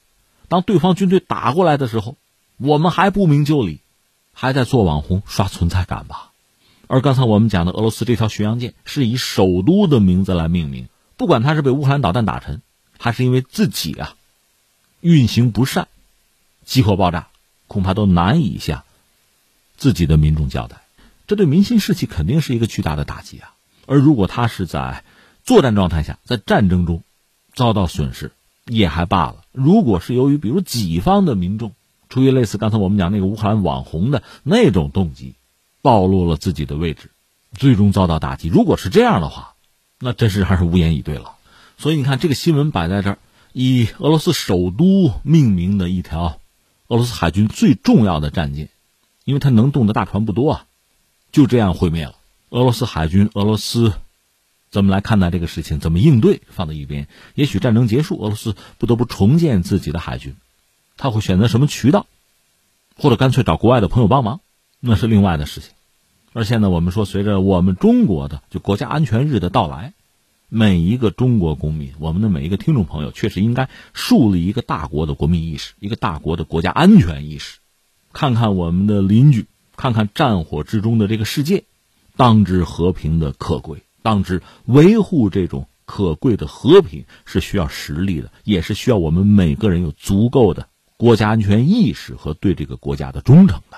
当对方军队打过来的时候，我们还不明就里，还在做网红刷存在感吧？而刚才我们讲的俄罗斯这条巡洋舰是以首都的名字来命名，不管它是被乌克兰导弹打沉，还是因为自己啊运行不善，起火爆炸，恐怕都难以向自己的民众交代。这对民心士气肯定是一个巨大的打击啊！而如果他是在作战状态下，在战争中遭到损失，也还罢了。如果是由于比如己方的民众出于类似刚才我们讲那个乌克兰网红的那种动机，暴露了自己的位置，最终遭到打击，如果是这样的话，那真是还是无言以对了。所以你看，这个新闻摆在这儿，以俄罗斯首都命名的一条俄罗斯海军最重要的战舰，因为它能动的大船不多啊。就这样毁灭了俄罗斯海军。俄罗斯怎么来看待这个事情？怎么应对？放在一边。也许战争结束，俄罗斯不得不重建自己的海军，他会选择什么渠道，或者干脆找国外的朋友帮忙，那是另外的事情。而现在我们说，随着我们中国的就国家安全日的到来，每一个中国公民，我们的每一个听众朋友，确实应该树立一个大国的国民意识，一个大国的国家安全意识，看看我们的邻居。看看战火之中的这个世界，当知和平的可贵，当知维护这种可贵的和平是需要实力的，也是需要我们每个人有足够的国家安全意识和对这个国家的忠诚的。